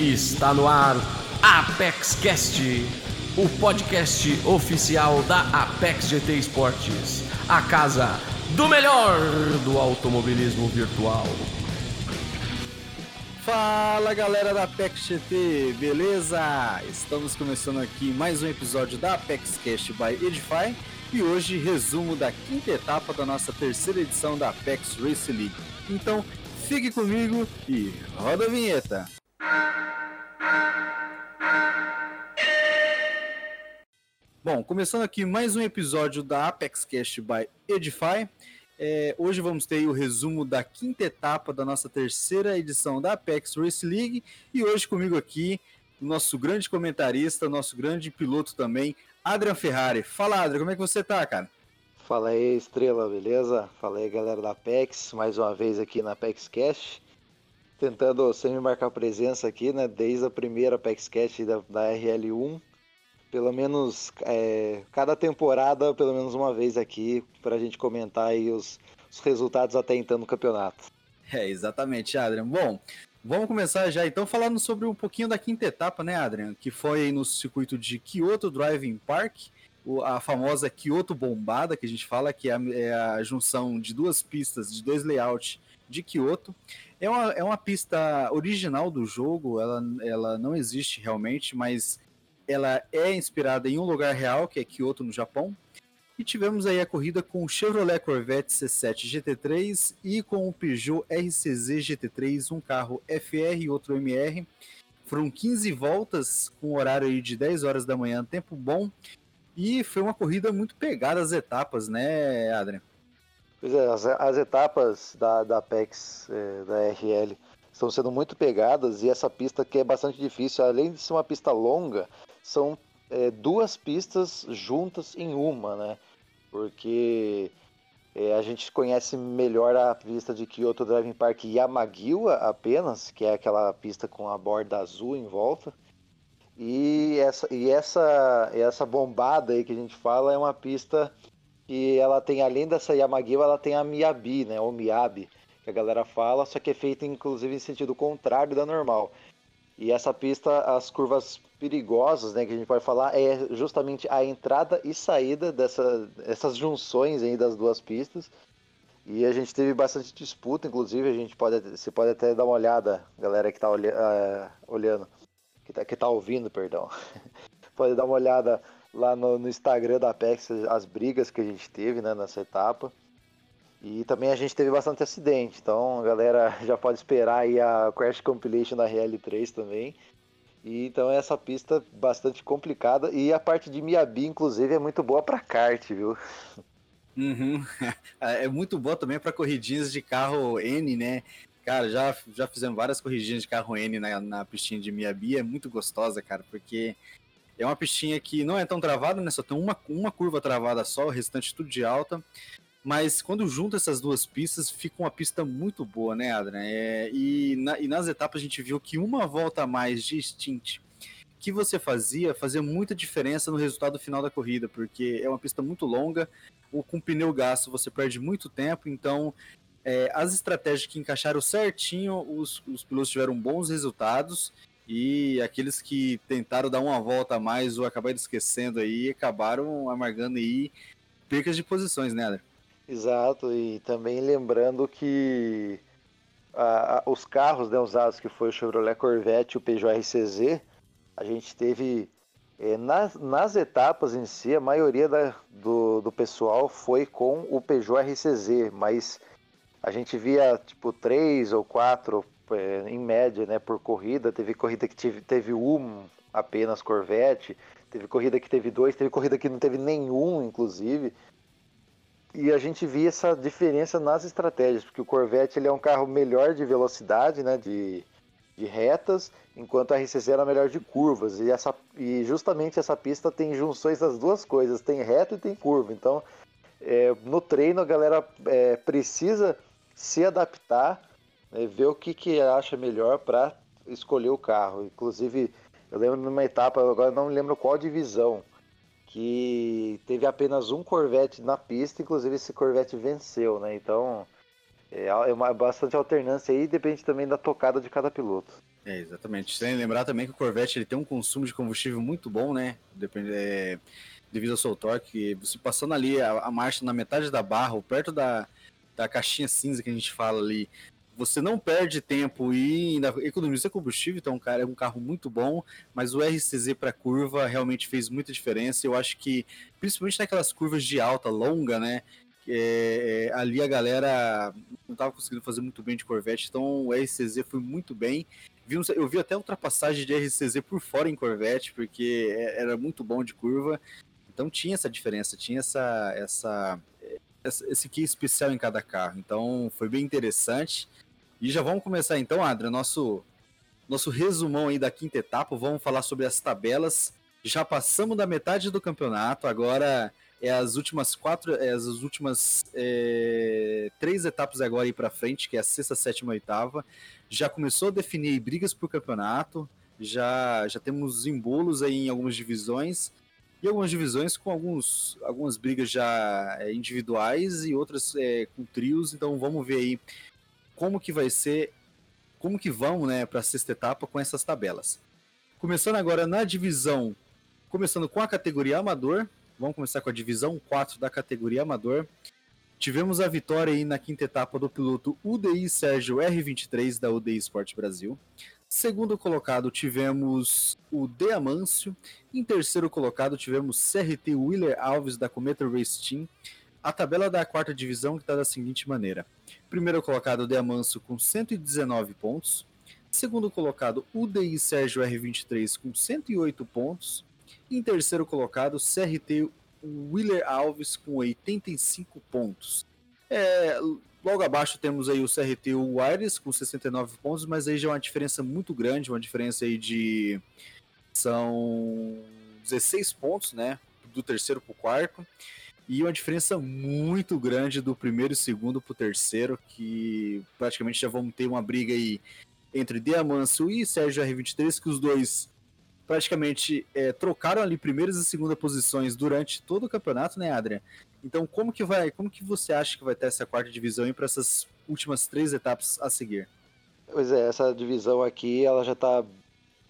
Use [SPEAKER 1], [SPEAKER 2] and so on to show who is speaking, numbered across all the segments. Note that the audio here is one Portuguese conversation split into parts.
[SPEAKER 1] Está no ar Apex Cast, o podcast oficial da Apex GT Esportes, a casa do melhor do automobilismo virtual.
[SPEAKER 2] Fala galera da Apex GT, beleza? Estamos começando aqui mais um episódio da Apex Cast by Edify e hoje resumo da quinta etapa da nossa terceira edição da Apex Race League. Então fique comigo e roda a vinheta. Bom, começando aqui mais um episódio da Apex Cast by Edify. É, hoje vamos ter o resumo da quinta etapa da nossa terceira edição da Apex Race League. E hoje comigo aqui, o nosso grande comentarista, nosso grande piloto também, Adrian Ferrari. Fala, Adrian, como é que você tá, cara?
[SPEAKER 3] Fala aí, Estrela, beleza? Fala aí, galera da Apex, mais uma vez aqui na Apex Cast. Tentando sempre marcar presença aqui, né? Desde a primeira Apex Cast da, da RL1 pelo menos é, cada temporada, pelo menos uma vez aqui, para a gente comentar aí os, os, resultados até então no campeonato.
[SPEAKER 2] É, exatamente, Adrian. Bom, vamos começar já então falando sobre um pouquinho da quinta etapa, né, Adrian? Que foi no circuito de Kyoto Driving Park, a famosa Kyoto Bombada, que a gente fala, que é a, é a junção de duas pistas, de dois layouts de Kyoto. É uma, é uma pista original do jogo, ela, ela não existe realmente, mas ela é inspirada em um lugar real, que é Kyoto, no Japão. E tivemos aí a corrida com o Chevrolet Corvette C7 GT3 e com o Peugeot RCZ GT3, um carro FR e outro MR. Foram 15 voltas com horário aí de 10 horas da manhã, tempo bom. E foi uma corrida muito pegada as etapas, né, Adrian?
[SPEAKER 3] Pois é, as, as etapas da, da Apex, é, da RL, estão sendo muito pegadas e essa pista que é bastante difícil, além de ser uma pista longa, são é, duas pistas juntas em uma, né? Porque é, a gente conhece melhor a pista de Kyoto Driving Park Yamagiwa apenas, que é aquela pista com a borda azul em volta. E essa, e essa, essa bombada aí que a gente fala é uma pista que ela tem, além dessa Yamagiwa, ela tem a Miyabi, né? Ou Miyabi, que a galera fala, só que é feita inclusive em sentido contrário da normal. E essa pista, as curvas perigosas, né, que a gente pode falar, é justamente a entrada e saída dessa, dessas junções aí das duas pistas. E a gente teve bastante disputa, inclusive a gente pode, você pode até dar uma olhada, galera que está uh, olhando, que está tá ouvindo, perdão, pode dar uma olhada lá no, no Instagram da Apex, as brigas que a gente teve né, nessa etapa. E também a gente teve bastante acidente, então a galera já pode esperar aí a Crash Compilation da RL3 também. E então essa pista bastante complicada e a parte de Miyabi, inclusive, é muito boa para kart, viu?
[SPEAKER 2] Uhum. É muito boa também para corridinhas de carro N, né? Cara, já, já fizemos várias corridinhas de carro N na, na pistinha de Miyabi, é muito gostosa, cara, porque é uma pistinha que não é tão travada, né? Só tem uma, uma curva travada só, o restante tudo de alta. Mas quando junta essas duas pistas, fica uma pista muito boa, né, Adrian? É, e, na, e, nas etapas a gente viu que uma volta a mais de stint que você fazia fazia muita diferença no resultado final da corrida, porque é uma pista muito longa, ou com pneu gasto você perde muito tempo, então é, as estratégias que encaixaram certinho, os, os pilotos tiveram bons resultados. E aqueles que tentaram dar uma volta a mais ou acabaram esquecendo aí, acabaram amargando aí percas de posições, né, Adrian?
[SPEAKER 3] Exato, e também lembrando que os carros né, usados, que foi o Chevrolet Corvette e o Peugeot RCZ, a gente teve é, nas, nas etapas em si, a maioria da, do, do pessoal foi com o Peugeot RCZ, mas a gente via tipo três ou quatro é, em média né, por corrida. Teve corrida que teve, teve um apenas Corvette, teve corrida que teve dois, teve corrida que não teve nenhum, inclusive e a gente via essa diferença nas estratégias, porque o Corvette ele é um carro melhor de velocidade, né, de, de retas, enquanto a RCZ era melhor de curvas. E, essa, e justamente essa pista tem junções das duas coisas, tem reta e tem curva. Então, é, no treino a galera é, precisa se adaptar, né, ver o que, que acha melhor para escolher o carro. Inclusive, eu lembro numa etapa, agora não lembro qual divisão, que teve apenas um Corvette na pista, inclusive esse Corvette venceu, né? Então é, é uma, bastante alternância aí, depende também da tocada de cada piloto.
[SPEAKER 2] É, exatamente. Sem lembrar também que o Corvette ele tem um consumo de combustível muito bom, né? Depende, é, devido ao seu torque. Você passando ali a, a, marcha na metade da barra, ou perto da, da caixinha cinza que a gente fala ali, você não perde tempo e ainda economiza combustível, então cara, é um carro muito bom, mas o RCZ para curva realmente fez muita diferença. Eu acho que, principalmente naquelas curvas de alta, longa, né? É, é, ali a galera não estava conseguindo fazer muito bem de Corvette, então o RCZ foi muito bem. Eu vi até ultrapassagem de RCZ por fora em Corvette, porque é, era muito bom de curva. Então tinha essa diferença, tinha essa, essa, esse que especial em cada carro. Então foi bem interessante. E já vamos começar então, Adria, nosso, nosso resumão aí da quinta etapa. Vamos falar sobre as tabelas. Já passamos da metade do campeonato, agora é as últimas quatro, é as últimas é, três etapas agora aí para frente, que é a sexta, sétima, oitava. Já começou a definir brigas por campeonato. Já já temos embolos aí em algumas divisões e algumas divisões com alguns, algumas brigas já é, individuais e outras é, com trios. Então vamos ver aí como que vai ser, como que vão, né, para a sexta etapa com essas tabelas. Começando agora na divisão, começando com a categoria amador, vamos começar com a divisão 4 da categoria amador. Tivemos a vitória aí na quinta etapa do piloto UDI Sérgio R23 da UDI Sport Brasil. Segundo colocado tivemos o De Amâncio. Em terceiro colocado tivemos CRT Wheeler Alves da Cometa Race Team. A tabela da quarta divisão está da seguinte maneira: primeiro colocado De Amanso com 119 pontos, segundo colocado UDI Sérgio R23 com 108 pontos, e em terceiro colocado CRT Willer Alves com 85 pontos. É, logo abaixo temos aí o CRT Wires com 69 pontos, mas aí já é uma diferença muito grande, uma diferença aí de são 16 pontos, né, do terceiro para o quarto e uma diferença muito grande do primeiro e segundo para o terceiro, que praticamente já vamos ter uma briga aí entre Diamancio e Sérgio R23, que os dois praticamente é, trocaram ali primeiras e segunda posições durante todo o campeonato, né, Adrian? Então, como que vai, como que você acha que vai ter essa quarta divisão para essas últimas três etapas a seguir?
[SPEAKER 3] Pois é, essa divisão aqui, ela já está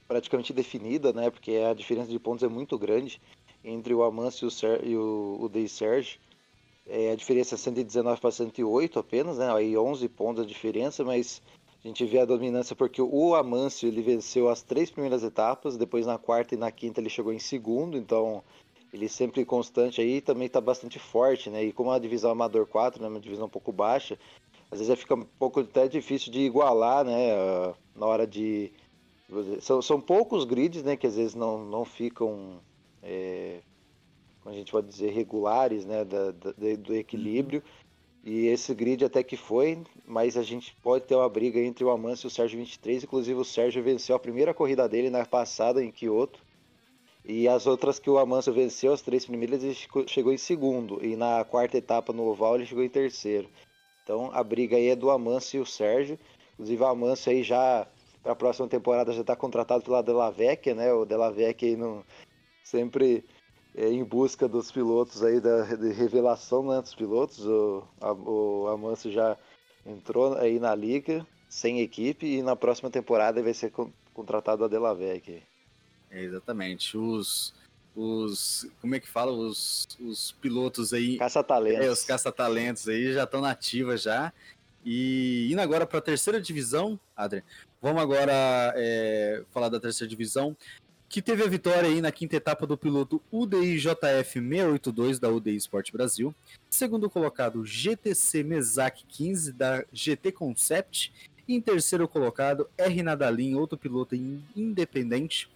[SPEAKER 3] praticamente definida, né? Porque a diferença de pontos é muito grande entre o Amance e o, o, Day Serge. É, a diferença é 119 para 108 apenas, né? Aí 11 pontos a diferença, mas a gente vê a dominância porque o Amâncio ele venceu as três primeiras etapas, depois na quarta e na quinta ele chegou em segundo, então ele sempre constante aí também está bastante forte, né? E como a divisão Amador 4, né, uma divisão um pouco baixa, às vezes fica um pouco até difícil de igualar, né? Na hora de. São, são poucos grids, né? Que às vezes não, não ficam é, como a gente pode dizer, regulares né, da, da, do equilíbrio. E esse grid até que foi, mas a gente pode ter uma briga entre o Amâncio e o Sérgio 23. Inclusive, o Sérgio venceu a primeira corrida dele na passada em Kyoto. E as outras que o Amâncio venceu, as três primeiras, ele chegou em segundo. E na quarta etapa no Oval, ele chegou em terceiro. Então a briga aí é do Amâncio e o Sérgio. Inclusive, o Amâncio aí já, para a próxima temporada, já está contratado pela Delavecchia, né? O Delavecchia aí não sempre é, em busca dos pilotos aí, da revelação né, dos pilotos. O, a, o Amancio já entrou aí na liga, sem equipe, e na próxima temporada vai ser contratado a Delavec.
[SPEAKER 2] É, exatamente. Os, os. Como é que fala? Os, os pilotos aí.
[SPEAKER 3] Caça-talentos.
[SPEAKER 2] É, os caça-talentos aí já estão nativas já. E indo agora para a terceira divisão, Adrian, vamos agora é, falar da terceira divisão que teve a vitória aí na quinta etapa do piloto UDI JF 682 da UDI Sport Brasil. Segundo colocado, GTC Mesac 15 da GT Concept. E em terceiro colocado, R Nadalin, outro piloto independente.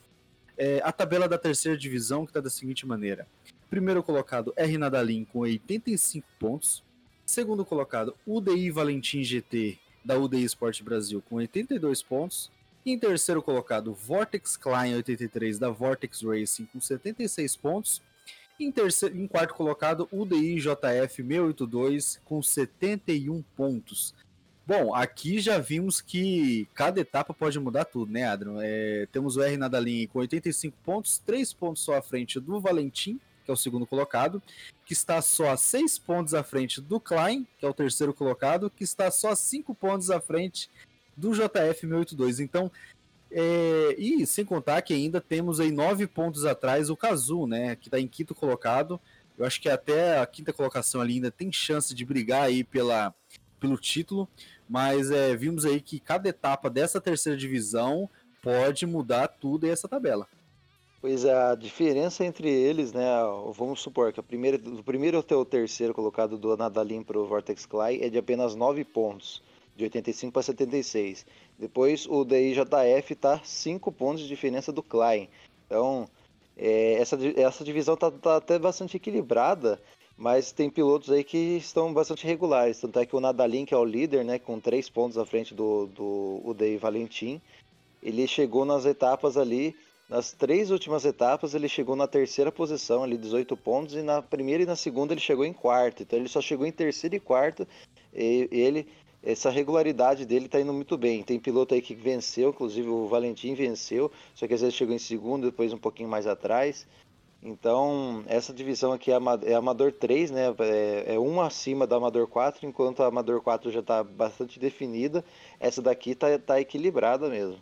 [SPEAKER 2] É, a tabela da terceira divisão que está da seguinte maneira: primeiro colocado, R Nadalin com 85 pontos. Segundo colocado, UDI Valentim GT da UDI Sport Brasil com 82 pontos. Em terceiro colocado, Vortex Klein 83 da Vortex Racing com 76 pontos. Em, terceiro, em quarto colocado, UDI JF 682 com 71 pontos. Bom, aqui já vimos que cada etapa pode mudar tudo, né, Adriano? É, temos o R Nadalim com 85 pontos, 3 pontos só à frente do Valentim, que é o segundo colocado, que está só a seis pontos à frente do Klein, que é o terceiro colocado, que está só a cinco pontos à frente do JF 682. Então, é, e sem contar que ainda temos aí nove pontos atrás o Kazu, né, que está em quinto colocado. Eu acho que até a quinta colocação ali ainda tem chance de brigar aí pela, pelo título, mas é, vimos aí que cada etapa dessa terceira divisão pode mudar tudo essa tabela.
[SPEAKER 3] Pois é, a diferença entre eles, né? Vamos supor que a primeira, do primeiro até o terceiro colocado do Nadalim para o Vortex Clay é de apenas 9 pontos, de 85 para 76. Depois o DIJF está 5 pontos de diferença do Klein. Então, é, essa, essa divisão está tá até bastante equilibrada, mas tem pilotos aí que estão bastante regulares. Tanto é que o Nadalin, que é o líder, né, com 3 pontos à frente do, do UDI Valentim, ele chegou nas etapas ali, nas três últimas etapas, ele chegou na terceira posição, ali 18 pontos, e na primeira e na segunda ele chegou em quarto. Então ele só chegou em terceiro e quarto. E ele, essa regularidade dele está indo muito bem. Tem piloto aí que venceu, inclusive o Valentim venceu, só que às vezes chegou em segundo, depois um pouquinho mais atrás. Então, essa divisão aqui é, é Amador 3, né? É, é uma acima da Amador 4, enquanto a Amador 4 já está bastante definida. Essa daqui está tá equilibrada mesmo.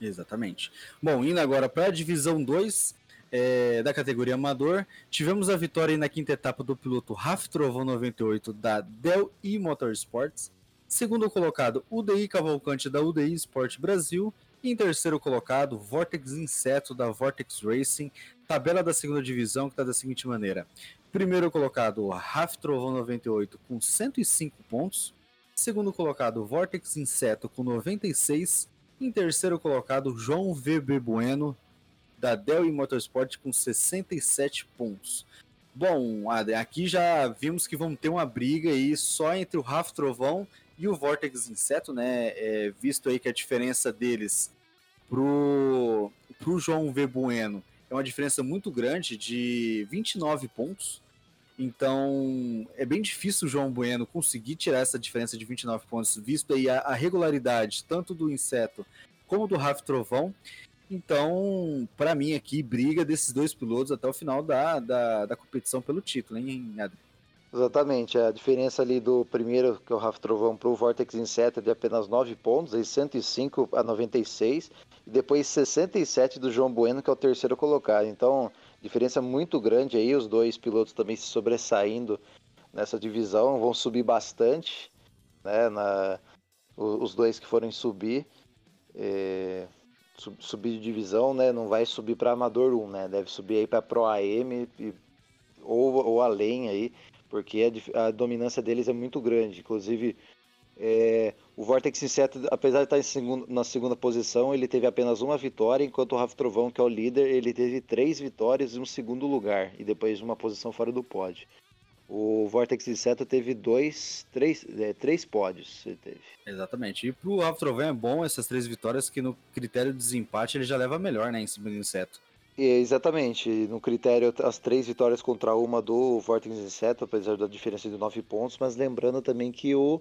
[SPEAKER 2] Exatamente. Bom, indo agora para a divisão 2 é, da categoria amador, tivemos a vitória na quinta etapa do piloto Raf Trovão 98 da Del E Motorsports. Segundo colocado, UDI Cavalcante da UDI Sport Brasil. E em terceiro colocado, Vortex Inseto da Vortex Racing. Tabela da segunda divisão que está da seguinte maneira: primeiro colocado, Raf Trovão 98 com 105 pontos. Segundo colocado, Vortex Inseto com 96 em terceiro colocado, João VB Bueno, da Dell Motorsport, com 67 pontos. Bom, aqui já vimos que vamos ter uma briga aí só entre o Rafa Trovão e o Vortex Inseto, né? É, visto aí que a diferença deles pro, pro João V Bueno é uma diferença muito grande de 29 pontos. Então, é bem difícil o João Bueno conseguir tirar essa diferença de 29 pontos, visto aí a, a regularidade tanto do Inseto como do Raf Trovão. Então, para mim aqui, briga desses dois pilotos até o final da, da, da competição pelo título, hein, Adri?
[SPEAKER 3] Exatamente, a diferença ali do primeiro, que é o Raf Trovão, para o Vortex Inseto é de apenas 9 pontos, aí 105 a 96, e depois 67 do João Bueno, que é o terceiro colocado. Então, Diferença muito grande aí, os dois pilotos também se sobressaindo nessa divisão, vão subir bastante, né? Na, os dois que forem subir, é, subir de divisão, né? Não vai subir para Amador 1, né? Deve subir aí para Pro AM e, ou, ou além aí, porque a, a dominância deles é muito grande. Inclusive, é, o Vortex Inseto, apesar de estar segundo, na segunda posição, ele teve apenas uma vitória, enquanto o Rafa Trovão, que é o líder, ele teve três vitórias e um segundo lugar, e depois uma posição fora do pódio. O Vortex Inseto teve dois, três, é, três pódios. Ele teve.
[SPEAKER 2] Exatamente. E pro Rafa Trovão é bom essas três vitórias, que no critério de desempate ele já leva melhor, né, em cima do Inseto.
[SPEAKER 3] É, exatamente. No critério, as três vitórias contra uma do Vortex Inseto, apesar da diferença de nove pontos, mas lembrando também que o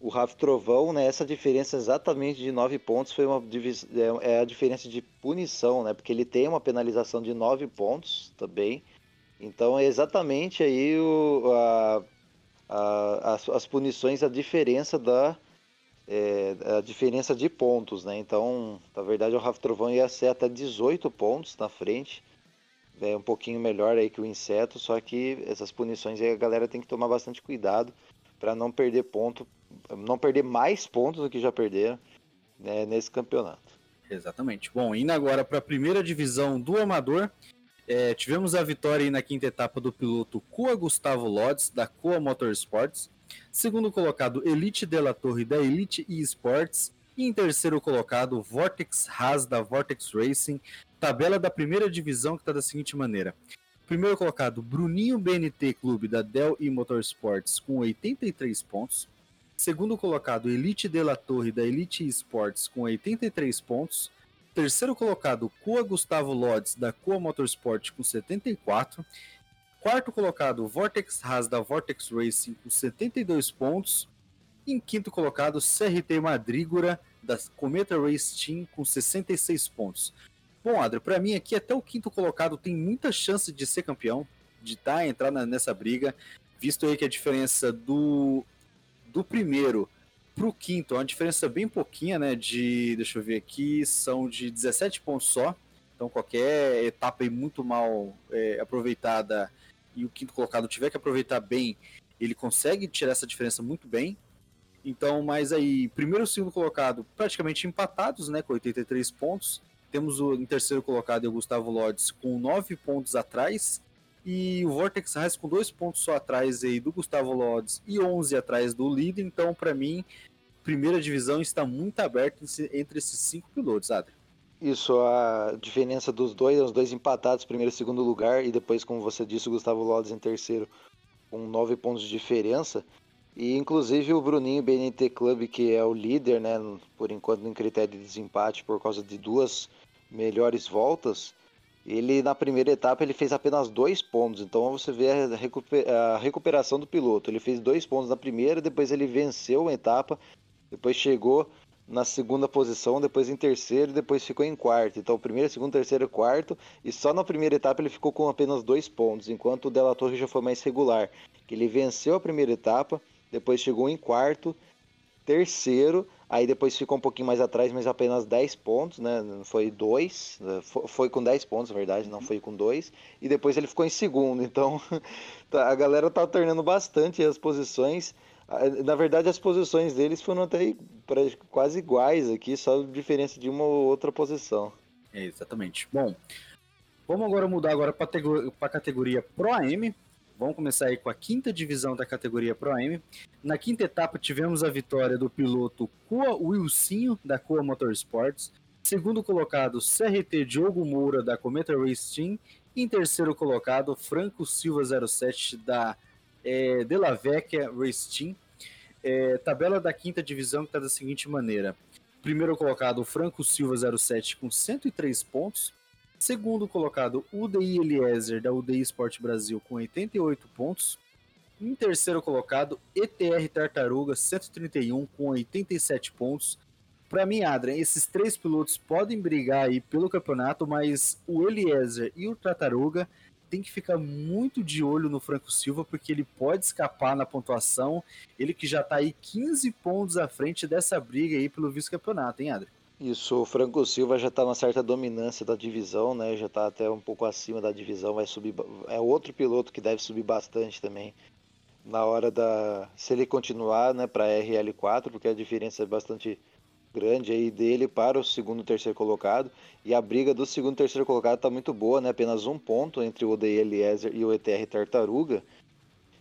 [SPEAKER 3] o Rafa Trovão, né, essa diferença exatamente de 9 pontos foi uma é, é a diferença de punição, né? Porque ele tem uma penalização de 9 pontos também. Então é exatamente aí o, a, a, as, as, punições, a diferença da é, a diferença de pontos, né? Então, na verdade, o Rafa Trovão ia ser até 18 pontos na frente. É um pouquinho melhor aí que o inseto, só que essas punições aí a galera tem que tomar bastante cuidado para não perder ponto não perder mais pontos do que já perderam né, nesse campeonato.
[SPEAKER 2] Exatamente. Bom, indo agora para a primeira divisão do Amador, é, tivemos a vitória na quinta etapa do piloto Coa Gustavo Lodz, da Coa Motorsports. Segundo colocado, Elite de la Torre, da Elite eSports. E em terceiro colocado, Vortex Haas, da Vortex Racing. Tabela da primeira divisão que está da seguinte maneira. Primeiro colocado, Bruninho BNT Clube, da Dell e Motorsports, com 83 pontos. Segundo colocado, Elite de la Torre da Elite Esports com 83 pontos. Terceiro colocado, Coa Gustavo Lodz da Coa Motorsport com 74. Quarto colocado, Vortex Haas da Vortex Racing com 72 pontos. Em quinto colocado, CRT Madrígora da Cometa Race Team com 66 pontos. Bom, Adri, para mim aqui até o quinto colocado tem muita chance de ser campeão, de tá, entrar nessa briga, visto aí que a diferença do, do primeiro pro quinto é uma diferença bem pouquinha, né? De, deixa eu ver aqui, são de 17 pontos só. Então qualquer etapa aí muito mal é, aproveitada e o quinto colocado tiver que aproveitar bem, ele consegue tirar essa diferença muito bem. Então, mas aí, primeiro e segundo colocado praticamente empatados, né, com 83 pontos. Temos o em terceiro colocado o Gustavo Lodges com 9 pontos atrás. E o Vortex Rise com 2 pontos só atrás aí do Gustavo Lodges e 11 atrás do líder. Então, para mim, primeira divisão está muito aberta entre esses cinco pilotos, Adri.
[SPEAKER 3] Isso, a diferença dos dois, os dois empatados, primeiro e segundo lugar, e depois, como você disse, o Gustavo Lodges em terceiro, com nove pontos de diferença. E inclusive o Bruninho BNT Club, que é o líder, né, por enquanto no critério de desempate por causa de duas melhores voltas, ele na primeira etapa ele fez apenas dois pontos. Então você vê a recuperação do piloto. Ele fez dois pontos na primeira, depois ele venceu a etapa, depois chegou na segunda posição, depois em terceiro, depois ficou em quarto. Então, primeiro, segundo, terceiro, quarto, e só na primeira etapa ele ficou com apenas dois pontos, enquanto o Della Torre já foi mais regular. Ele venceu a primeira etapa, depois chegou em quarto, terceiro, aí depois ficou um pouquinho mais atrás, mas apenas 10 pontos, né? Foi dois, foi com 10 pontos, na verdade, não foi com dois, e depois ele ficou em segundo. Então, tá, a galera tá alternando bastante as posições. Na verdade, as posições deles foram até quase iguais aqui, só diferença de uma ou outra posição.
[SPEAKER 2] É, exatamente. Bom, vamos agora mudar agora para a categoria Pro AM, Vamos começar aí com a quinta divisão da categoria Pro AM. Na quinta etapa tivemos a vitória do piloto Coa Wilsinho, da Coa Motorsports. Segundo colocado, CRT Diogo Moura, da Cometa Race Team. Em terceiro colocado, Franco Silva 07, da é, De La Vecchia Race Team. É, tabela da quinta divisão está da seguinte maneira. Primeiro colocado, Franco Silva 07 com 103 pontos. Segundo colocado, UDI Eliezer, da UDI Sport Brasil, com 88 pontos. Em terceiro colocado, ETR Tartaruga, 131, com 87 pontos. Para mim, Adrian, esses três pilotos podem brigar aí pelo campeonato, mas o Eliezer e o Tartaruga tem que ficar muito de olho no Franco Silva, porque ele pode escapar na pontuação. Ele que já está aí 15 pontos à frente dessa briga aí pelo vice-campeonato, hein, Adrian?
[SPEAKER 3] Isso, o Franco Silva já está uma certa dominância da divisão, né? Já está até um pouco acima da divisão, vai subir. É outro piloto que deve subir bastante também. Na hora da. Se ele continuar, né, para RL4, porque a diferença é bastante grande aí dele para o segundo e terceiro colocado. E a briga do segundo e terceiro colocado está muito boa, né? Apenas um ponto entre o Odei Eliezer e o ETR Tartaruga.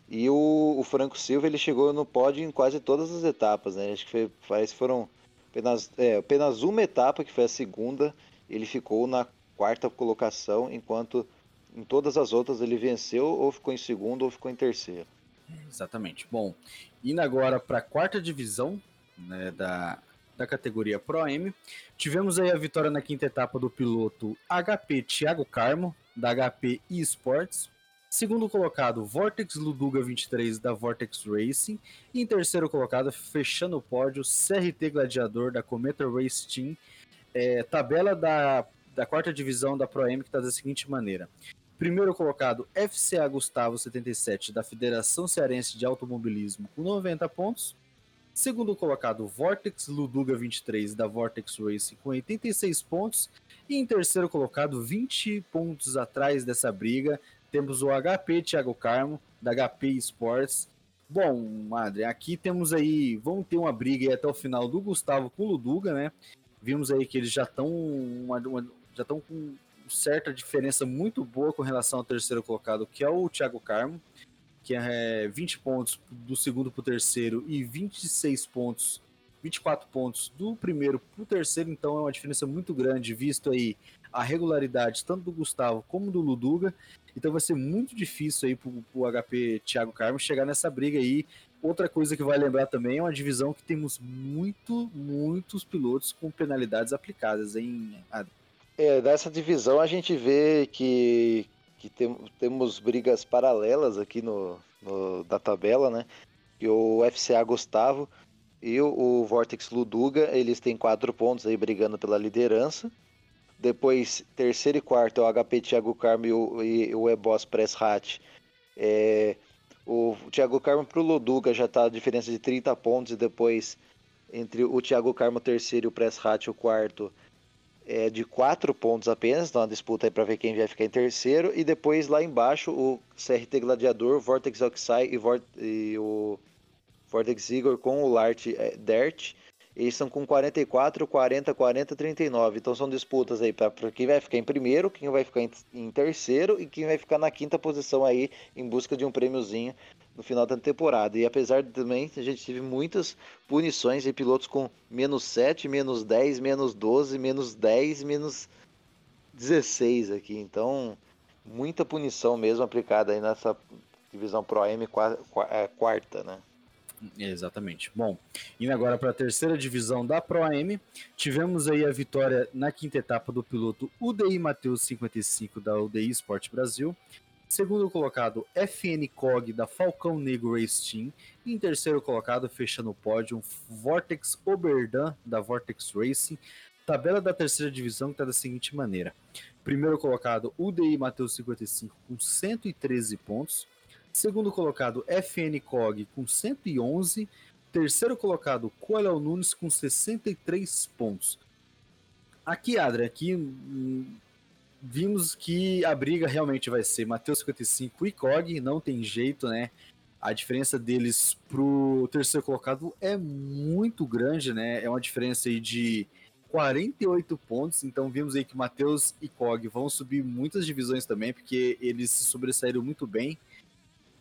[SPEAKER 3] E o, o Franco Silva ele chegou no pódio em quase todas as etapas, né? Acho que foi, foram Apenas, é, apenas uma etapa, que foi a segunda, ele ficou na quarta colocação, enquanto em todas as outras ele venceu, ou ficou em segundo, ou ficou em terceiro.
[SPEAKER 2] Exatamente. Bom, indo agora para a quarta divisão né, da, da categoria Pro M, tivemos aí a vitória na quinta etapa do piloto HP Thiago Carmo, da HP Esports, Segundo colocado, Vortex Luduga 23 da Vortex Racing. E em terceiro colocado, fechando o pódio, CRT Gladiador da Cometa Race Team. É, tabela da, da quarta divisão da Pro M que está da seguinte maneira. Primeiro colocado, FCA Gustavo 77 da Federação Cearense de Automobilismo com 90 pontos. Segundo colocado, Vortex Luduga 23 da Vortex Racing com 86 pontos. E em terceiro colocado, 20 pontos atrás dessa briga, temos o HP Thiago Carmo, da HP Sports. Bom, Madre, aqui temos aí, vamos ter uma briga até o final do Gustavo com o Luduga, né? Vimos aí que eles já estão já estão com certa diferença muito boa com relação ao terceiro colocado, que é o Thiago Carmo, que é 20 pontos do segundo para o terceiro e 26 pontos, 24 pontos do primeiro para o terceiro, então é uma diferença muito grande, visto aí a regularidade tanto do Gustavo como do Luduga. Então vai ser muito difícil aí pro, pro HP Thiago Carmo chegar nessa briga aí. Outra coisa que vai lembrar também é uma divisão que temos muito, muitos pilotos com penalidades aplicadas, hein,
[SPEAKER 3] É, nessa divisão a gente vê que, que tem, temos brigas paralelas aqui no, no, da tabela, né? Que o FCA Gustavo e o, o Vortex Luduga, eles têm quatro pontos aí brigando pela liderança. depois terceiro e quarto é o HP Thiago Carmo e o, e o Eboss Press Hat. É, o Thiago Carmo para o Loduga já está a diferença de 30 pontos e depois entre o Thiago Carmo terceiro e o Press Hat o quarto é de 4 pontos apenas, então uma disputa aí para ver quem vai ficar em terceiro e depois lá embaixo o CRT Gladiador, Vortex Oxai e, Vort e o Vortex Igor com o Lart é, eles estão com 44, 40, 40, 39. Então são disputas aí para quem vai ficar em primeiro, quem vai ficar em, terceiro e quem vai ficar na quinta posição aí em busca de um prêmiozinho no final da temporada. E apesar de também a gente teve muitas punições e pilotos com menos 7, menos 10, menos 12, menos 10, menos 16 aqui. Então muita punição mesmo aplicada aí nessa divisão Pro M é, quarta, né?
[SPEAKER 2] Exatamente. Bom, indo agora para a terceira divisão da Pro AM, tivemos aí a vitória na quinta etapa do piloto UDI Matheus 55 da UDI Sport Brasil. Segundo colocado, FN Cog da Falcão Negro Race Team. E em terceiro colocado, fechando o pódio, Vortex Oberdan da Vortex Racing. Tabela da terceira divisão está da seguinte maneira: primeiro colocado, UDI Matheus 55 com 113 pontos. Segundo colocado, FN Cog com 111. Terceiro colocado, Coelho Nunes com 63 pontos. Aqui, Adria, aqui hum, vimos que a briga realmente vai ser Matheus 55 e Cog, não tem jeito, né? A diferença deles pro terceiro colocado é muito grande, né? É uma diferença aí de 48 pontos, então vimos aí que Matheus e Cog vão subir muitas divisões também, porque eles se sobressaíram muito bem.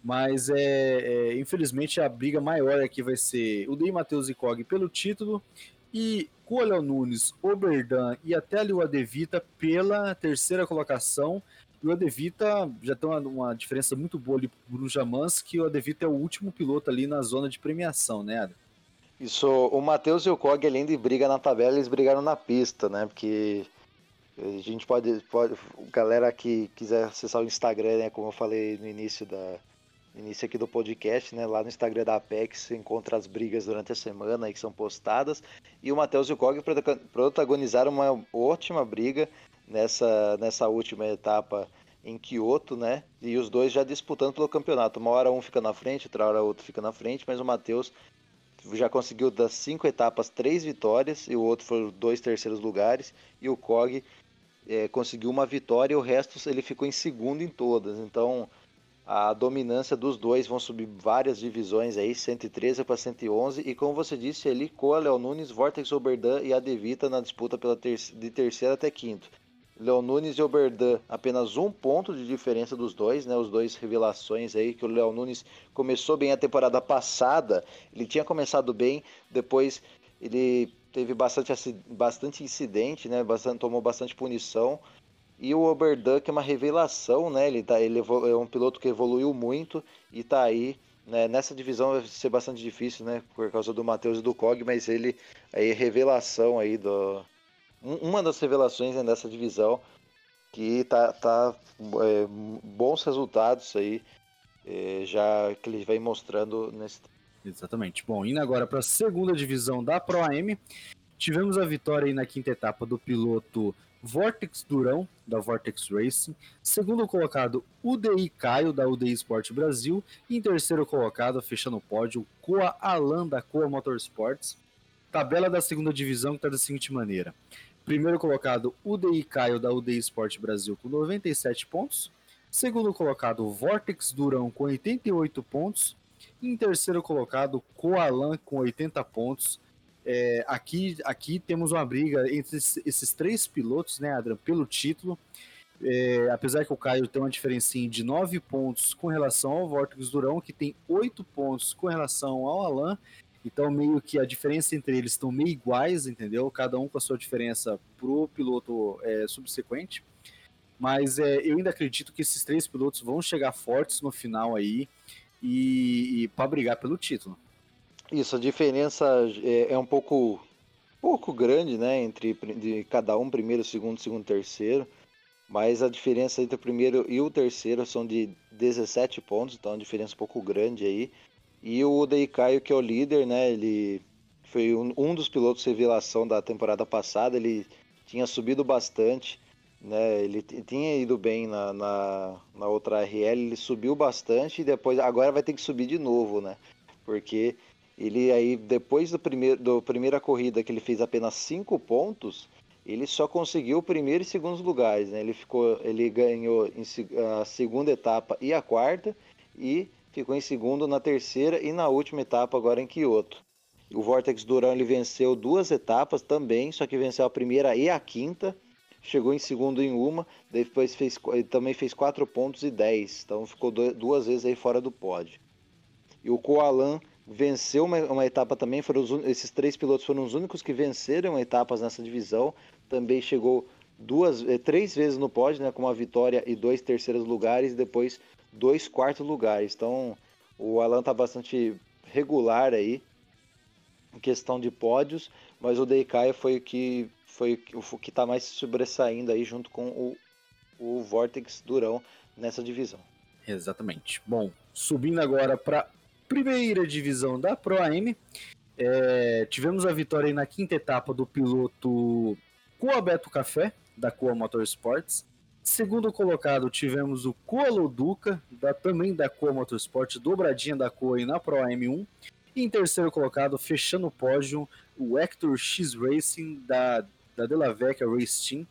[SPEAKER 2] Mas é, é, infelizmente a briga maior aqui vai ser o Dei Matheus e Cog pelo título e Coelho Nunes, Oberdan e até ali o Adevita pela terceira colocação. E o Adevita já tem uma, uma diferença muito boa ali pro Bruno Jamans, que o Adevita é o último piloto ali na zona de premiação, né, Adam?
[SPEAKER 3] Isso, o Matheus e o Cog, além de briga na tabela, eles brigaram na pista, né? Porque a gente pode, pode galera que quiser acessar o Instagram, né, como eu falei no início da, início aqui do podcast, né? Lá no Instagram da Apex você encontra as brigas durante a semana aí que são postadas. E o Matheus e o Cog protagonizaram uma ótima briga nessa, nessa última etapa em Kyoto, né? E os dois já disputando pelo campeonato. Uma hora um fica na frente, outra hora outro fica na frente, mas o Matheus já conseguiu das cinco etapas três vitórias e o outro foi dois terceiros lugares e o Cog é, conseguiu uma vitória e o resto ele ficou em segundo em todas. Então a dominância dos dois vão subir várias divisões aí, 113 para 111. E como você disse, ali Coa, Léo Nunes, Vortex Oberdan e Adevita na disputa pela ter de terceiro até quinto. Léo Nunes e Oberdan, apenas um ponto de diferença dos dois, né? Os dois revelações aí, que o Léo Nunes começou bem a temporada passada, ele tinha começado bem, depois ele teve bastante, bastante incidente, né? Bastante, tomou bastante punição. E o Oberduck é uma revelação, né? Ele, tá, ele é um piloto que evoluiu muito e tá aí. Né? Nessa divisão vai ser bastante difícil, né? Por causa do Matheus e do Cog, mas ele aí revelação aí do. Uma das revelações né, dessa divisão que tá, tá é, bons resultados aí é, já que ele vem mostrando nesse.
[SPEAKER 2] Exatamente. Bom, indo agora para a segunda divisão da Pro AM, tivemos a vitória aí na quinta etapa do piloto Vortex Durão, da Vortex Racing. Segundo colocado, UDI Caio, da UDI Sport Brasil. E em terceiro colocado, fechando o pódio, Coa Alan, da Coa Motorsports. Tabela da segunda divisão que está da seguinte maneira. Primeiro colocado, UDI Caio, da UDI Sport Brasil, com 97 pontos. Segundo colocado, Vortex Durão, com 88 pontos. E em terceiro colocado, Coalan, com 80 pontos. É, aqui, aqui temos uma briga entre esses três pilotos, né, Adrian, pelo título. É, apesar que o Caio tem uma diferença de 9 pontos com relação ao Vortex Durão, que tem 8 pontos com relação ao Alan. Então, meio que a diferença entre eles estão meio iguais, entendeu? Cada um com a sua diferença pro piloto é, subsequente. Mas é, eu ainda acredito que esses três pilotos vão chegar fortes no final aí e, e para brigar pelo título.
[SPEAKER 3] Isso, a diferença é, é um pouco, pouco grande, né, entre de cada um, primeiro, segundo, segundo, terceiro. Mas a diferença entre o primeiro e o terceiro são de 17 pontos, então é uma diferença um pouco grande aí. E o Caio, que é o líder, né, ele foi um, um dos pilotos revelação da temporada passada, ele tinha subido bastante, né? Ele tinha ido bem na, na, na, outra RL, ele subiu bastante e depois agora vai ter que subir de novo, né? Porque ele aí depois do primeiro do primeira corrida que ele fez apenas cinco pontos, ele só conseguiu o primeiro e segundo lugares, né? Ele ficou, ele ganhou a segunda etapa e a quarta e ficou em segundo na terceira e na última etapa agora em Kyoto. O Vortex Durão ele venceu duas etapas também, só que venceu a primeira e a quinta. Chegou em segundo em uma, depois fez, também fez quatro pontos e dez, então ficou duas vezes aí fora do pódio. E o Koalan venceu uma, uma etapa também, foram os, esses três pilotos foram os únicos que venceram etapas nessa divisão. Também chegou duas, eh, três vezes no pódio, né, com uma vitória e dois terceiros lugares, e depois dois quartos lugares. Então o Alan está bastante regular aí em questão de pódios, mas o Deikai foi o que foi o que está mais sobressaindo aí junto com o, o Vortex Durão nessa divisão.
[SPEAKER 2] Exatamente. Bom, subindo agora para primeira divisão da Pro AM, é, tivemos a vitória na quinta etapa do piloto Coabeto Café da Coa Motorsports. Segundo colocado, tivemos o Coa Loduca, da, também da Coa Motorsport, dobradinha da Coa aí na Pro M1. E em terceiro colocado, fechando o pódio, o Hector X Racing da, da Delavecchia Race Team.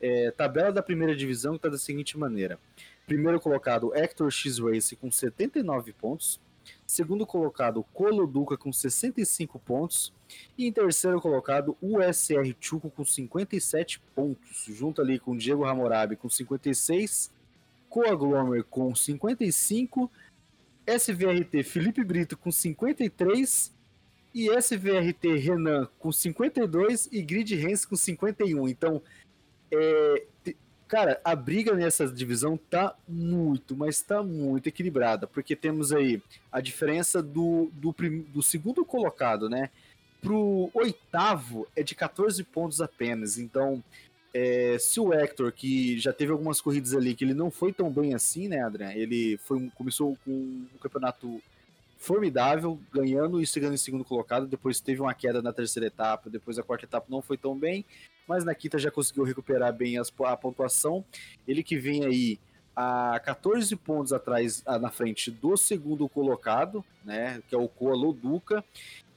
[SPEAKER 2] É, tabela da primeira divisão está da seguinte maneira. Primeiro colocado, Hector X Racing com 79 pontos. Segundo colocado, Colo Duca com 65 pontos. E em terceiro colocado, o SR Chuco com 57 pontos, junto ali com Diego Hammurabi com 56, Coaglomer com 55, SVRT Felipe Brito com 53 e SVRT Renan com 52 e Grid Rens com 51. Então, é, cara, a briga nessa divisão tá muito, mas tá muito equilibrada, porque temos aí a diferença do, do, do segundo colocado, né? Pro oitavo é de 14 pontos apenas. Então, é, se o Hector, que já teve algumas corridas ali que ele não foi tão bem assim, né, Adrian? Ele foi, começou com um campeonato formidável, ganhando e chegando em segundo colocado. Depois teve uma queda na terceira etapa, depois a quarta etapa não foi tão bem, mas na quinta já conseguiu recuperar bem as, a pontuação. Ele que vem aí a 14 pontos atrás, na frente do segundo colocado, né, que é o Koa Loduca,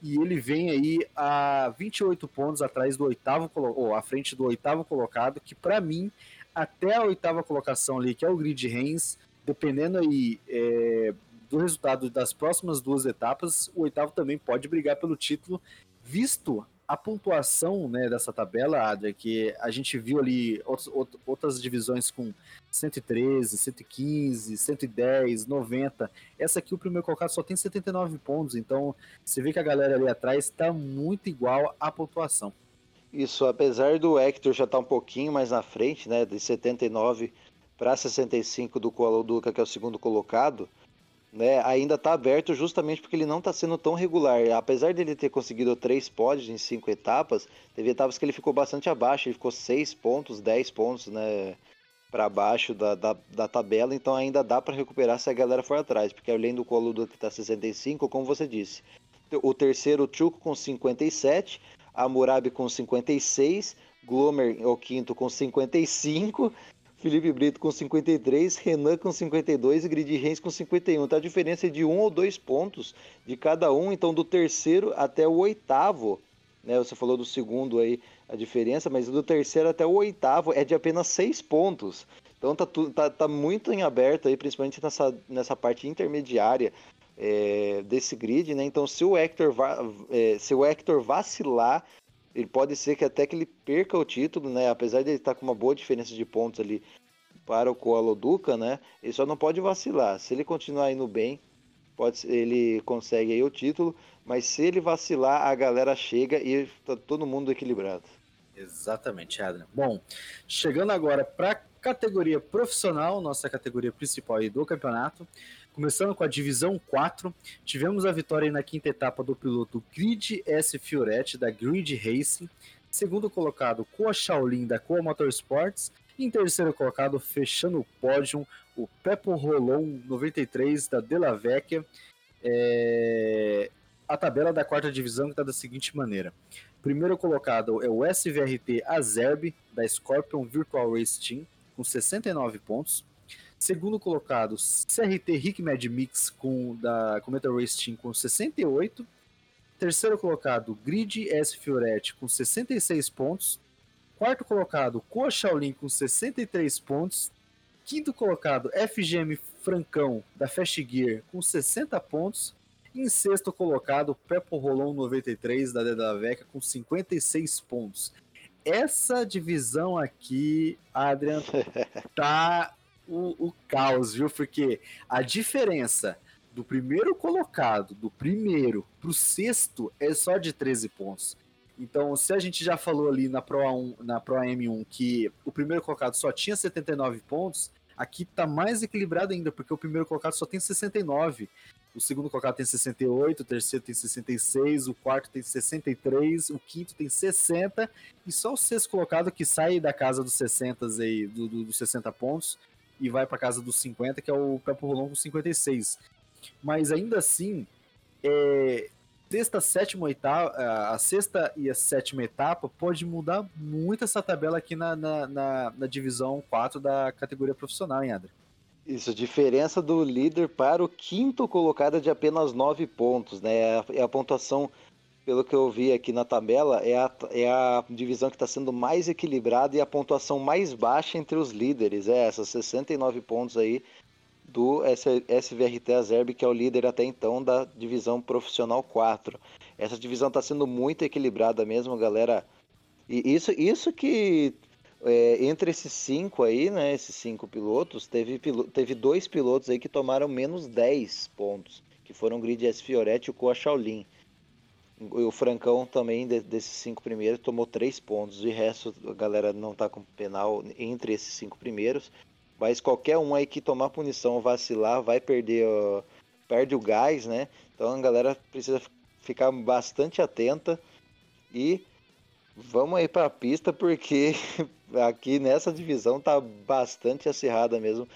[SPEAKER 2] e ele vem aí a 28 pontos atrás do oitavo, ou à frente do oitavo colocado, que para mim, até a oitava colocação ali, que é o Grid Reigns, dependendo aí é, do resultado das próximas duas etapas, o oitavo também pode brigar pelo título, visto a pontuação né, dessa tabela, Adria, que a gente viu ali outros, outras divisões com 113, 115, 110, 90. Essa aqui, o primeiro colocado, só tem 79 pontos, então você vê que a galera ali atrás está muito igual à pontuação.
[SPEAKER 3] Isso, apesar do Hector já estar tá um pouquinho mais na frente, né, de 79 para 65 do Colo Duca, que é o segundo colocado, né, ainda está aberto justamente porque ele não está sendo tão regular. Apesar dele ter conseguido três pódios em cinco etapas, teve etapas que ele ficou bastante abaixo, ele ficou seis pontos, dez pontos né, para baixo da, da, da, tabela, então ainda dá para recuperar se a galera for atrás, porque além do colo do que está 65, como você disse, o terceiro Chuco com 57, a Murabi com 56, Glomer o quinto com 55 Felipe Brito com 53, Renan com 52 e Grid Reis com 51. Tá a diferença é de um ou dois pontos de cada um, então do terceiro até o oitavo, né? Você falou do segundo aí a diferença, mas do terceiro até o oitavo é de apenas seis pontos. Então tá, tá, tá muito em aberto aí, principalmente nessa, nessa parte intermediária é, desse grid, né? Então se o Hector, é, se o Hector vacilar ele pode ser que até que ele perca o título, né? Apesar de ele estar com uma boa diferença de pontos ali para o Coaloduca, né? Ele só não pode vacilar. Se ele continuar indo bem, pode ele consegue aí o título, mas se ele vacilar, a galera chega e tá todo mundo equilibrado.
[SPEAKER 2] Exatamente, Adrian. Bom, chegando agora para a categoria profissional, nossa categoria principal aí do campeonato. Começando com a divisão 4, tivemos a vitória na quinta etapa do piloto Grid S Fioretti da Grid Racing, segundo colocado Coa Shaolin da Coa Motorsports, e em terceiro colocado, fechando o pódio, o Pepo Rolon 93 da Della Vecchia. É... A tabela da quarta divisão está da seguinte maneira: Primeiro colocado é o SVRT Azerb, da Scorpion Virtual Race Team, com 69 pontos. Segundo colocado, CRT Rick Mad Mix, com, da Cometa Race Team, com 68. Terceiro colocado, Grid S Fioretti, com 66 pontos. Quarto colocado, Koa Shaolin, com 63 pontos. Quinto colocado, FGM Francão, da Fast Gear, com 60 pontos. Em sexto colocado, Pepo Rolon 93 da Deda Veca com 56 pontos. Essa divisão aqui, Adrian, tá o, o caos, viu? Porque a diferença do primeiro colocado, do primeiro pro sexto, é só de 13 pontos. Então, se a gente já falou ali na Pro, 1, na Pro M1 que o primeiro colocado só tinha 79 pontos, aqui tá mais equilibrado ainda, porque o primeiro colocado só tem 69 o segundo colocado tem 68, o terceiro tem 66, o quarto tem 63, o quinto tem 60, e só o sexto colocado que sai da casa dos 60 aí, do, do, dos 60 pontos, e vai para casa dos 50, que é o Pepo Rolon com 56. Mas ainda assim, é, sexta, sétima, oitava, a sexta e a sétima etapa pode mudar muito essa tabela aqui na, na, na, na divisão 4 da categoria profissional, hein, André?
[SPEAKER 3] Isso, diferença do líder para o quinto colocado de apenas 9 pontos, né? É a, é a pontuação, pelo que eu vi aqui na tabela, é a, é a divisão que está sendo mais equilibrada e a pontuação mais baixa entre os líderes. É essa, 69 pontos aí do SVRT Azerb, que é o líder até então da divisão profissional 4. Essa divisão está sendo muito equilibrada mesmo, galera. E isso, isso que é, entre esses cinco aí, né, esses cinco pilotos, teve, teve dois pilotos aí que tomaram menos 10 pontos, que foram o Grid S Fioretti e o Koa Shaolin. O Francão também, de, desses cinco primeiros, tomou três pontos. De resto, a galera não tá com penal entre esses cinco primeiros. Mas qualquer um aí que tomar punição, vacilar, vai perder, uh, perde o gás, né? Então a galera precisa ficar bastante atenta e Vamos aí para a pista porque aqui nessa divisão tá bastante acirrada mesmo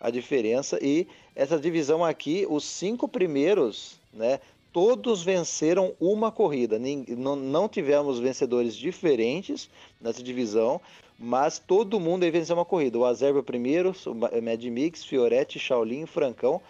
[SPEAKER 3] a diferença e essa divisão aqui, os cinco primeiros, né, todos venceram uma corrida. Não tivemos vencedores diferentes nessa divisão, mas todo mundo aí venceu uma corrida. O Azerba primeiro, o Mad Mix, Fioretti, Shaolin, Francão,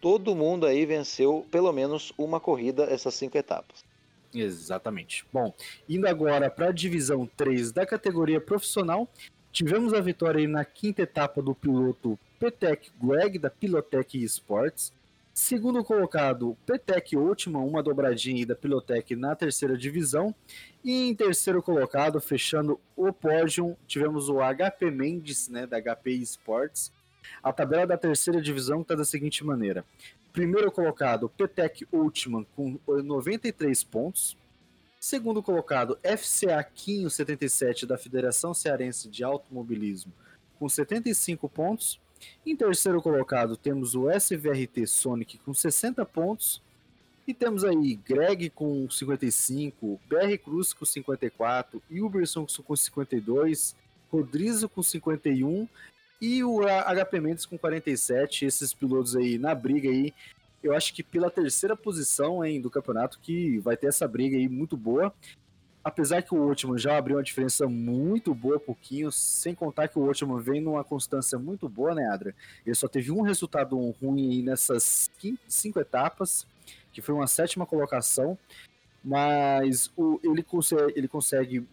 [SPEAKER 3] todo mundo aí venceu pelo menos uma corrida essas cinco etapas.
[SPEAKER 2] Exatamente. Bom, indo agora para a divisão 3 da categoria profissional, tivemos a vitória na quinta etapa do piloto Petec Greg, da Pilotec Esports. Segundo colocado, Petec Ultima, uma dobradinha da Pilotec na terceira divisão. E em terceiro colocado, fechando o pódio, tivemos o HP Mendes, né, da HP Esports. A tabela da terceira divisão está da seguinte maneira: Primeiro colocado, Petec Ultiman com 93 pontos. Segundo colocado, FCA Quinho 77 da Federação Cearense de Automobilismo com 75 pontos. Em terceiro colocado, temos o SVRT Sonic com 60 pontos. E temos aí Greg com 55, BR Cruz com 54, Uberson com 52, Rodrigo com 51 e o HP Mendes com 47, esses pilotos aí na briga aí, eu acho que pela terceira posição hein, do campeonato, que vai ter essa briga aí muito boa. Apesar que o último já abriu uma diferença muito boa, pouquinho, sem contar que o último vem numa constância muito boa, né, Adra? Ele só teve um resultado ruim nessas cinco etapas, que foi uma sétima colocação, mas o, ele, consegue, ele consegue